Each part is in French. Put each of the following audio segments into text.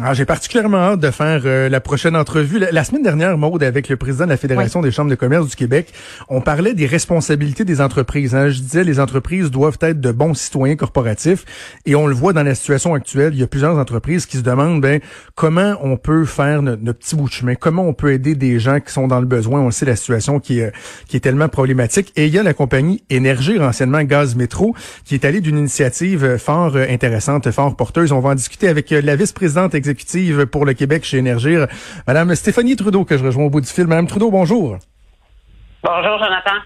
Ah, j'ai particulièrement hâte de faire euh, la prochaine entrevue. La, semaine dernière, Maude, avec le président de la Fédération des chambres de commerce du Québec, on parlait des responsabilités des entreprises. Hein. Je disais, les entreprises doivent être de bons citoyens corporatifs. Et on le voit dans la situation actuelle, il y a plusieurs entreprises qui se demandent ben, comment on peut faire notre, petit bout de chemin, comment on peut aider des gens qui sont dans le besoin? On sait la situation qui est, qui est tellement problématique. Et il y a la compagnie Énergie, anciennement Gaz Métro, qui est allée d'une initiative fort intéressante, fort porteuse. On va en discuter avec la vice-présidente exécutive pour le Québec chez Énergir, Madame Stéphanie Trudeau, que je rejoins au bout du fil. Madame Trudeau, bonjour. Bonjour, Jonathan.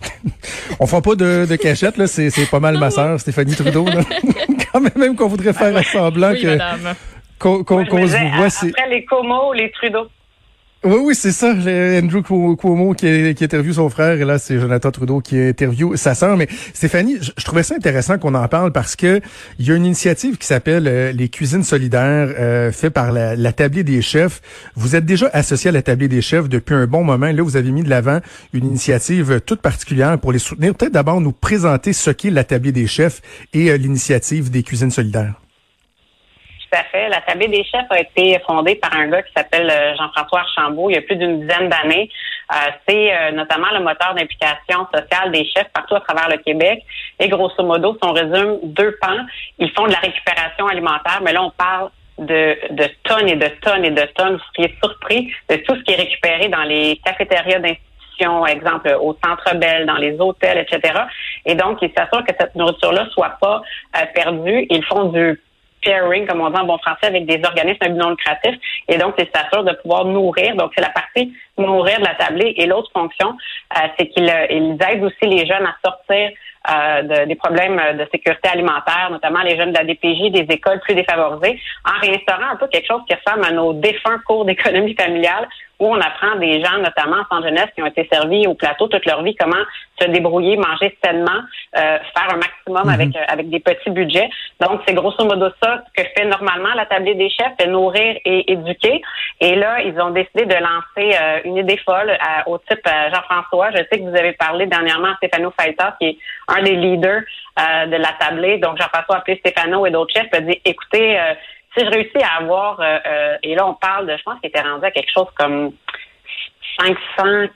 On fera pas de, de cachette, là. C'est, pas mal ma sœur, Stéphanie Trudeau, Quand même, même qu'on voudrait faire un semblant que, qu'on, se voit, c'est... Après les Como, les Trudeau. Oui, oui, c'est ça. Andrew Cuomo qui, qui interviewe son frère et là, c'est Jonathan Trudeau qui interviewe sa sœur. Mais Stéphanie, je, trouvais ça intéressant qu'on en parle parce que il y a une initiative qui s'appelle euh, les cuisines solidaires, euh, fait par la, des chefs. Vous êtes déjà associé à la Tablée des chefs depuis un bon moment. Là, vous avez mis de l'avant une initiative toute particulière pour les soutenir. Peut-être d'abord nous présenter ce qu'est la Tablée des chefs et euh, l'initiative des cuisines solidaires La Tablée des chefs a été fondée par un gars qui s'appelle euh, Jean-François Archambault il y a plus d'une dizaine d'années. Euh, c'est euh, notamment le moteur d'implication sociale des chefs partout à travers le Québec. Et grosso modo, si on résume deux pans, ils font de la récupération alimentaire, mais là, on parle de, de tonnes et de tonnes et de tonnes. Vous seriez surpris de tout ce qui est récupéré dans les cafétérias d'institutions, exemple au Centre Bell, dans les hôtels, etc. Et donc, ils s'assurent que cette nourriture-là soit pas perdue. Ils font du pairing, comme on dit en bon français, avec des organismes non lucratifs. Et donc, c'est s'assure de pouvoir nourrir. Donc, c'est la partie nourrir de la tablée. Et l'autre fonction, euh, c'est qu'ils euh, aident aussi les jeunes à sortir euh, des problèmes de sécurité alimentaire, notamment les jeunes de la DPJ, des écoles plus défavorisées, en réinstaurant un peu quelque chose qui ressemble à nos défunts cours d'économie familiale, où on apprend des gens, notamment en centre jeunesse, qui ont été servis au plateau toute leur vie, comment se débrouiller, manger sainement, euh, faire un maximum avec mhm. euh, avec des petits budgets. Donc, c'est grosso modo ça que fait normalement la tablée des chefs, c'est nourrir et éduquer. Et là, ils ont décidé de lancer euh, une idée folle au type Jean-François. Je sais que vous avez parlé dernièrement à Stéphano Faita, qui est un des leaders de la tablée. Donc, Jean-François a appelé Stéphano et d'autres chefs, a dit, écoutez, si je réussis à avoir, euh, euh, et là on parle de, je pense qu'il était rendu à quelque chose comme 500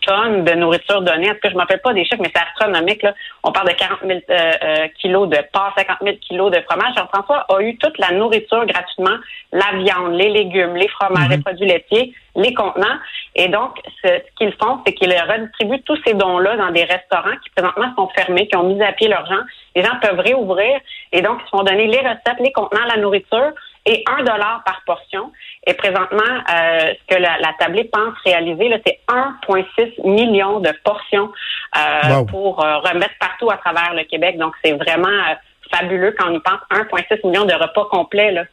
tonnes de nourriture donnée. En tout cas, je ne m'appelle pas des chiffres, mais c'est astronomique. Là. On parle de 40 000 euh, kilos de porc, 50 000 kilos de fromage. Jean-François a eu toute la nourriture gratuitement, la viande, les légumes, les fromages, les mhm. produits laitiers, les contenants. Et donc, ce, qu'ils font, c'est qu'ils redistribuent tous ces dons-là dans des restaurants qui présentement sont fermés, qui ont mis à pied leurs gens. Les gens peuvent réouvrir et donc ils se font donner les recettes, les contenants, la nourriture et un dollar par portion. Et présentement, euh, ce que la, la tablée pense réaliser, c'est 1,6 million de portions euh, pour euh, remettre partout à travers le Québec. Donc, c'est vraiment fabuleux quand on y pense 1,6 million de repas complets. Là.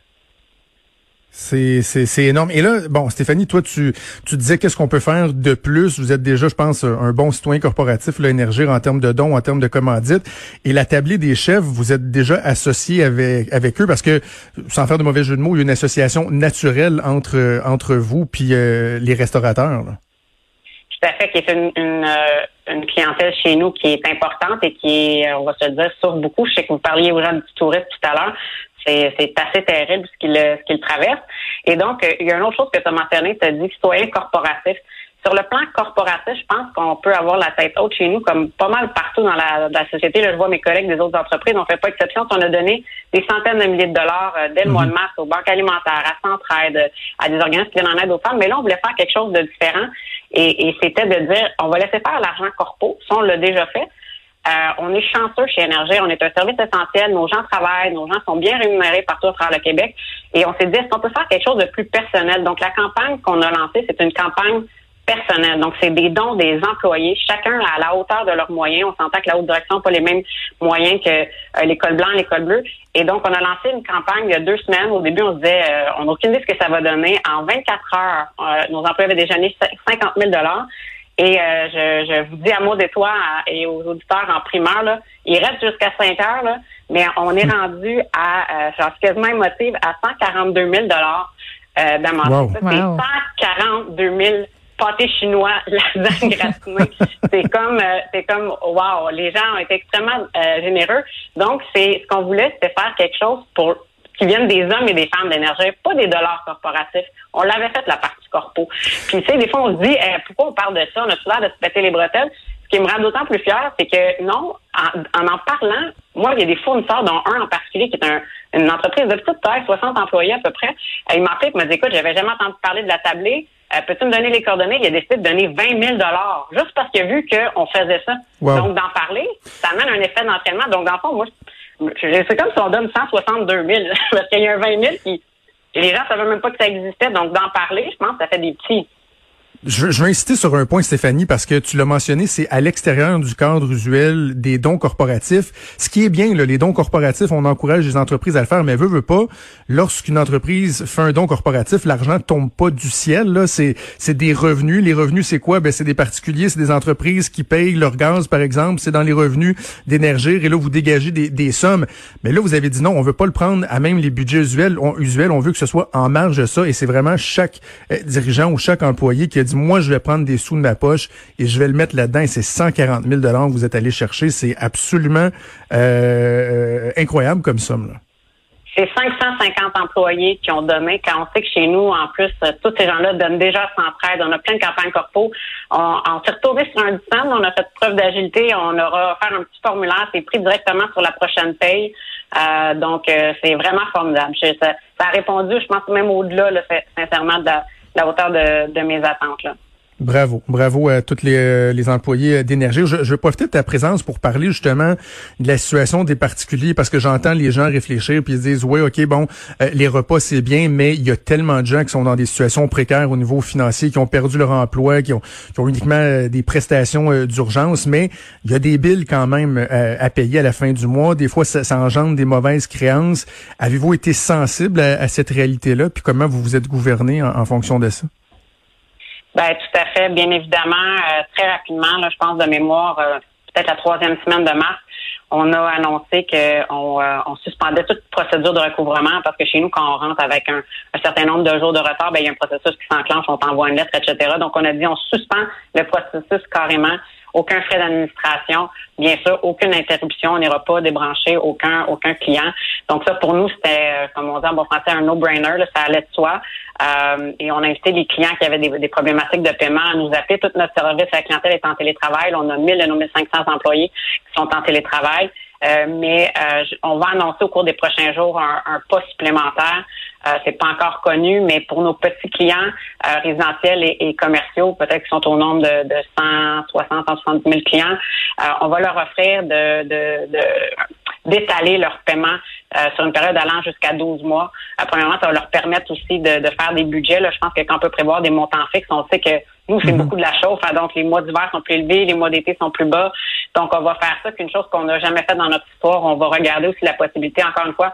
C'est, c'est, énorme. Et là, bon, Stéphanie, toi, tu, tu disais qu'est-ce qu'on peut faire de plus. Vous êtes déjà, je pense, un bon citoyen corporatif, l'énergie en termes de dons, en termes de commandites. Et la tablée des chefs, vous êtes déjà associé avec, avec eux parce que, sans faire de mauvais jeu de mots, il y a une association naturelle entre, entre vous puis euh, les restaurateurs. Tout à fait, qui est une, une, euh, une, clientèle chez nous qui est importante et qui on va se dire, sur beaucoup. Je sais que vous parliez aux gens du tourisme tout à l'heure c'est assez terrible ce qu'il ce qu'il traverse. Et donc, euh, il y a une autre chose que tu as mentionné, tu as dit citoyen corporatif. Sur le plan corporatif, je pense qu'on peut avoir la tête haute chez nous, comme pas mal partout dans la, société. Là, je vois mes collègues des autres entreprises, on fait pas exception. On a donné des centaines de milliers de dollars euh, dès le mois de mhm. mars aux banques alimentaires, à Centraide, à des organismes qui viennent en aide aux femmes. Mais là, on voulait faire quelque chose de différent. Et, et c'était de dire, on va laisser faire l'argent corpo. Ça, on l'a déjà fait. Euh, on est chanceux chez Énergie. On est un service essentiel. Nos gens travaillent. Nos gens sont bien rémunérés partout à travers le Québec. Et on s'est dit, est-ce qu'on peut faire quelque chose de plus personnel? Donc, la campagne qu'on a lancée, c'est une campagne personnelle. Donc, c'est des dons des employés, chacun à la hauteur de leurs moyens. On s'entend que la haute direction n'a pas les mêmes moyens que euh, l'école blanche, l'école bleue. Et donc, on a lancé une campagne il y a deux semaines. Au début, on se disait, euh, on n'a aucune idée de ce que ça va donner. En 24 heures, nos employés avaient déjà gagné 50 000 et euh, je, je, vous dis à moi et toi et aux auditeurs en primeur, là, il reste jusqu'à 5 heures, là, mais on est rendu à, euh, je suis quasiment émotive, à 142 000 dollars euh, d'amende. C'est 142 000 pâté chinois, lasagne gratinée. c'est comme, euh, c'est comme, wow, les gens ont été extrêmement euh, généreux. Donc, c'est ce qu'on voulait, c'était faire quelque chose pour qui viennent des hommes et des femmes d'énergie, pas des dollars corporatifs. On l'avait fait la partie corpo. Puis tu sais, des fois on se dit eh, pourquoi on parle de ça, on a tout l'air de se péter les bretelles. Ce qui me rend d'autant plus fier, c'est que non, en, en, parlant, moi, il y a des fournisseurs, dont un en particulier qui est un, une entreprise de petite taille, 60 employés à peu près. Euh, il m'a appelé et m'a dit écoute, j'avais jamais entendu parler de la tablée. Euh, peux-tu me donner les coordonnées? Il a décidé de donner 20 000 juste parce qu'il a vu qu'on faisait ça. Donc, d'en parler, ça amène un effet d'entraînement. Donc, dans le fond, moi, c'est comme si on donne 162 000 parce qu'il y a un 20 000 qui... Les gens ne savaient même pas que ça existait. Donc, d'en parler, je pense ça fait des petits je, je, veux insister sur un point, Stéphanie, parce que tu l'as mentionné, c'est à l'extérieur du cadre usuel des dons corporatifs. Ce qui est bien, là, les dons corporatifs, on encourage les entreprises à le faire, mais veut, veut pas, lorsqu'une entreprise fait un don corporatif, l'argent tombe pas du ciel. C'est, des revenus. Les revenus, c'est quoi? Ben, c'est des particuliers, c'est des entreprises qui payent leur gaz, par exemple. C'est dans les revenus d'énergie. Et là, vous dégagez des, des, sommes. Mais là, vous avez dit non, on veut pas le prendre à même les budgets usuels. On, usuels, on veut que ce soit en marge de ça. Et c'est vraiment chaque euh, dirigeant ou chaque employé qui moi, je vais prendre des sous de ma poche et je vais le mettre là-dedans. C'est 140 000 que vous êtes allé chercher. C'est absolument euh, euh, incroyable comme somme. Là. C'est 550 employés qui ont donné, quand on sait que chez nous, en plus, tous ces gens-là donnent déjà sans aide. On a plein de campagnes corpo. On, on s'est retourné sur un dizaine, on a fait preuve d'agilité, on aura offert un petit formulaire, c'est pris directement sur la prochaine paye. Euh, donc, c'est vraiment formidable. ça, a répondu, je pense, même au-delà, sincèrement, de la, hauteur de, de mes attentes. Là. Bravo, bravo à tous les, euh, les employés d'énergie. Je, je vais profiter de ta présence pour parler justement de la situation des particuliers parce que j'entends les gens réfléchir puis ils disent oui, ok, bon, euh, les repas c'est bien, mais il y a tellement de gens qui sont dans des situations précaires au niveau financier, qui ont perdu leur emploi, qui ont, qui ont uniquement euh, des prestations d'urgence, mais il y a des billes quand même à payer à la fin du mois. Des fois, ça, ça engendre des mauvaises créances. Avez-vous été sensible à, cette réalité-là? Puis comment vous vous êtes gouverné en fonction de ça? Ben tout à fait, bien évidemment, euh, très rapidement, là, je pense de mémoire, euh, peut-être la troisième semaine de mars, on a annoncé qu'on euh, on suspendait toute procédure de recouvrement parce que chez nous, quand on rentre avec un, certain nombre de jours de retard, ben, il y a un processus qui s'enclenche, on t'envoie une lettre, etc. Donc, on a dit on suspend le processus carrément aucun frais d'administration, bien sûr, aucune interruption, on n'ira pas débrancher aucun aucun client. Donc ça, pour nous, c'était, euh, comme on dit en bon français, un no-brainer, ça allait de soi. Euh, et on a invité les clients qui avaient des, problématiques de paiement à nous appeler. Tout notre service à la clientèle est en télétravail. On a 1000 de nos 1500 employés qui sont en télétravail. Euh, mais euh, on va annoncer au cours des prochains jours un, un pas supplémentaire. Euh, c'est pas encore connu, mais pour nos petits clients résidentiels et, commerciaux, peut-être qu'ils sont au nombre de, de 160, 170 000 clients, on va leur offrir de, de, d'étaler leur paiement sur une période allant jusqu'à 12 mois. premièrement, ça va leur permettre aussi de, de faire des budgets. Là, je pense que quand on peut prévoir des montants fixes, on sait que nous, c'est mhm. beaucoup de la chauffe, hein, donc les mois d'hiver sont plus élevés, les mois d'été sont plus bas. Donc, on va faire ça, qu'une chose qu'on n'a jamais fait dans notre histoire. On va regarder aussi la possibilité, encore une fois,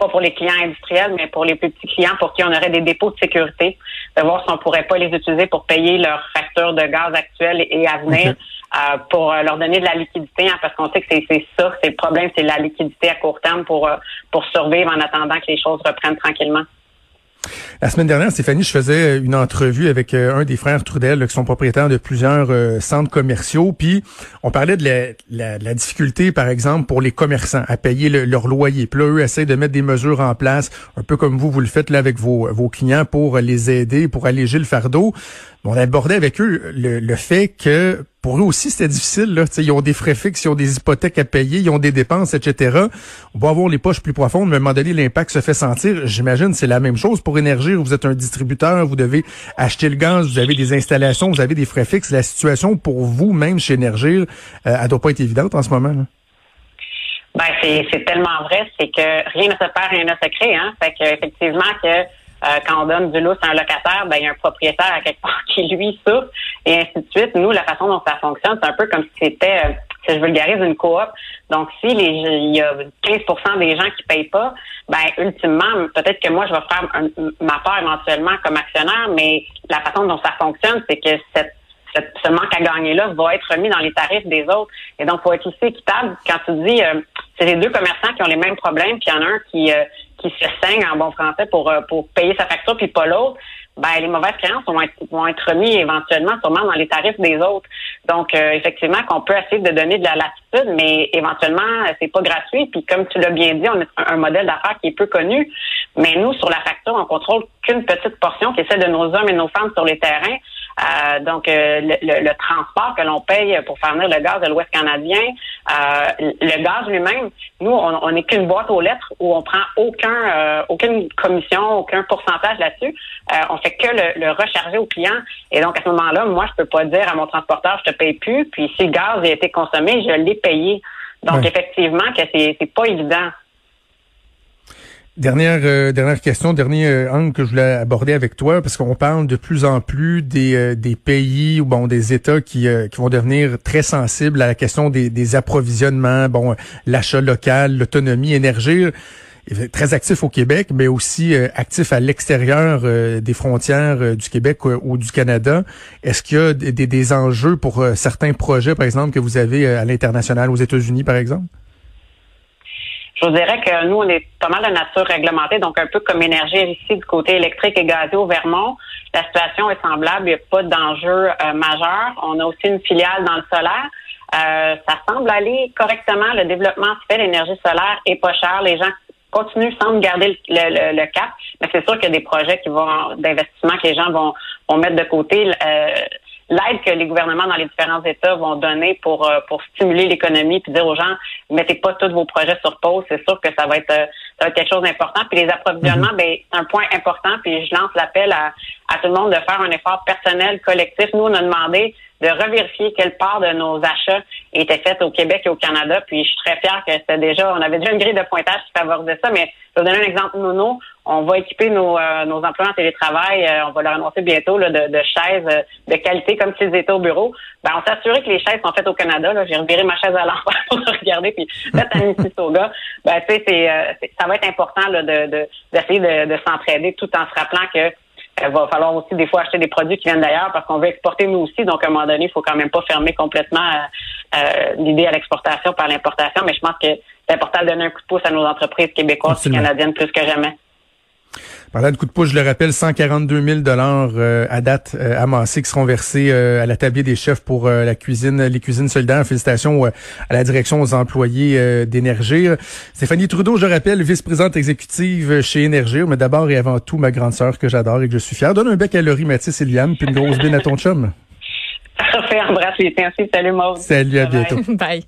pas pour les clients industriels, mais pour les petits clients pour qui on aurait des dépôts de sécurité, de voir si on pourrait pas les utiliser pour payer leurs factures de gaz actuelles et à venir, euh, pour euh, leur donner de la liquidité, hein, parce qu'on sait que c'est ça, c'est le problème, c'est la liquidité à court terme pour, euh, pour survivre en attendant que les choses reprennent tranquillement. La semaine dernière, Stéphanie, je faisais une entrevue avec euh, un des frères Trudel, qui sont propriétaires de plusieurs euh, centres commerciaux. Puis, on parlait de la, difficulté, par exemple, pour les commerçants à payer leur loyer. Puis là, eux essaient de mettre des mesures en place, un peu comme vous, vous le faites là avec vos, vos clients pour les aider, pour alléger le fardeau. On abordait avec eux le, le fait que pour eux aussi, c'était difficile. Là. ils ont des frais fixes, ils ont des hypothèques à payer, ils ont des dépenses, etc. On va avoir les poches plus profondes, mais à un moment donné, l'impact se fait sentir. J'imagine c'est la même chose pour Énergir. Vous êtes un distributeur, vous devez acheter le gaz, vous avez des installations, vous avez des frais fixes. La situation pour vous, même chez Énergir, euh, elle doit pas être évidente en ce moment. Là. Ben, c'est tellement vrai, c'est que rien ne se perd, rien ne se crée. Hein? Fait que, effectivement, que euh, quand on donne du lousse à un locataire, ben, il y a un propriétaire à quelque part qui lui souffre et ainsi de suite. Nous, la façon dont ça fonctionne, c'est un peu comme si c'était, euh, si je vulgarise, une coop. Donc, si les, il y a 15% des gens qui payent pas, ben, ultimement, peut-être que moi, je vais faire ma part éventuellement comme actionnaire, mais la façon dont ça fonctionne, c'est que cette ce manque à gagner-là va être remis dans les tarifs des autres. Et donc, faut être aussi équitable. Quand tu dis, euh, c'est les deux commerçants qui ont les mêmes problèmes, puis il y en a un qui, qui se saigne en bon français pour, euh, pour payer sa facture puis pas l'autre, ben les mauvaises créances vont être, vont être remis éventuellement sûrement dans les tarifs des autres. Donc euh, effectivement qu'on peut essayer de donner de la latitude, mais éventuellement c'est pas gratuit. Puis comme tu l'as bien dit, on a un modèle d'affaires qui est peu connu, mais nous sur la facture on contrôle qu'une petite portion qui est celle de nos hommes et nos femmes sur les terrains. Euh, donc, euh, le, transport que l'on paye pour faire venir le gaz de l'Ouest canadien, euh, le gaz lui-même, nous, on n'est qu'une boîte aux lettres où on prend aucun, aucune commission, aucun pourcentage là-dessus. on fait que le, recharger au client. Et donc, à ce moment-là, moi, je peux pas dire à mon transporteur, je te paye plus. Puis, si le gaz a été consommé, je l'ai payé. Donc, effectivement, que c'est pas évident. Dernière euh, dernière question, dernier euh, angle que je voulais aborder avec toi, parce qu'on parle de plus en plus des, euh, des pays ou bon des États qui, qui vont devenir très sensibles à la question des, des approvisionnements, bon l'achat local, l'autonomie énergie. Très actif au Québec, mais aussi actif à l'extérieur des frontières du Québec ou du Canada. Est-ce qu'il y a des, des enjeux pour certains projets, par exemple, que vous avez à l'international, aux États-Unis, par exemple? Je vous dirais que nous, on est pas mal de nature réglementée, donc un peu comme énergie ici du côté électrique et gazier au Vermont. La situation est semblable, il n'y a pas d'enjeu euh, majeur. On a aussi une filiale dans le solaire. Euh, ça semble aller correctement. Le développement se fait, l'énergie solaire est pas chère. Les gens continuent, semblent garder le, cap. Mais c'est sûr qu'il y a des projets qui vont d'investissement que les gens vont, vont mettre de côté. Euh, l'aide que les gouvernements dans les différents États vont donner pour euh, pour stimuler l'économie puis dire aux gens mettez pas tous vos projets sur pause, c'est sûr que ça va être euh, ça va être quelque chose d'important. Puis les approvisionnements, mhm. ben c'est un point important. Puis je lance l'appel à, à tout le monde de faire un effort personnel, collectif. Nous, on a demandé de revérifier quelle part de nos achats était faite au Québec et au Canada. Puis je suis très fière que c'était déjà, on avait déjà une grille de pointage qui favorisait ça, mais je vais donner un exemple Nono. On va équiper nos, euh, nos employés en télétravail, euh, on va leur annoncer bientôt là, de, de, chaises euh, de qualité comme s'ils étaient au bureau. Ben, on s'est assuré que les chaises sont faites au Canada. J'ai reviré ma chaise à l'envers pour regarder, puis là, à Mississauga. Ben, tu sais, c'est, ça va être important là, de, d'essayer de, de s'entraider tout en se rappelant que il va falloir aussi des fois acheter des produits qui viennent d'ailleurs parce qu'on veut exporter nous aussi. Donc, à un moment donné, il faut quand même pas fermer complètement euh, euh, l'idée à l'exportation par l'importation. Mais je pense que c'est important de donner un coup de pouce à nos entreprises québécoises et canadiennes plus que jamais. Parlant de coup de pouce, je le rappelle, 142 000 dollars euh, à date euh, amassés qui seront versés euh, à la table des chefs pour la cuisine, les cuisines solidaires. Félicitations à la direction aux employés d'énergie. Stéphanie Trudeau, je le rappelle, vice-présidente exécutive chez Énergie, mais d'abord et avant tout ma grande sœur que j'adore et que je suis fier. Donne un bec à Laurie Mathis et Liane, puis une grosse bine à ton chum. Parfait, embrasse les Salut Maud. Salut, à bientôt. Bye.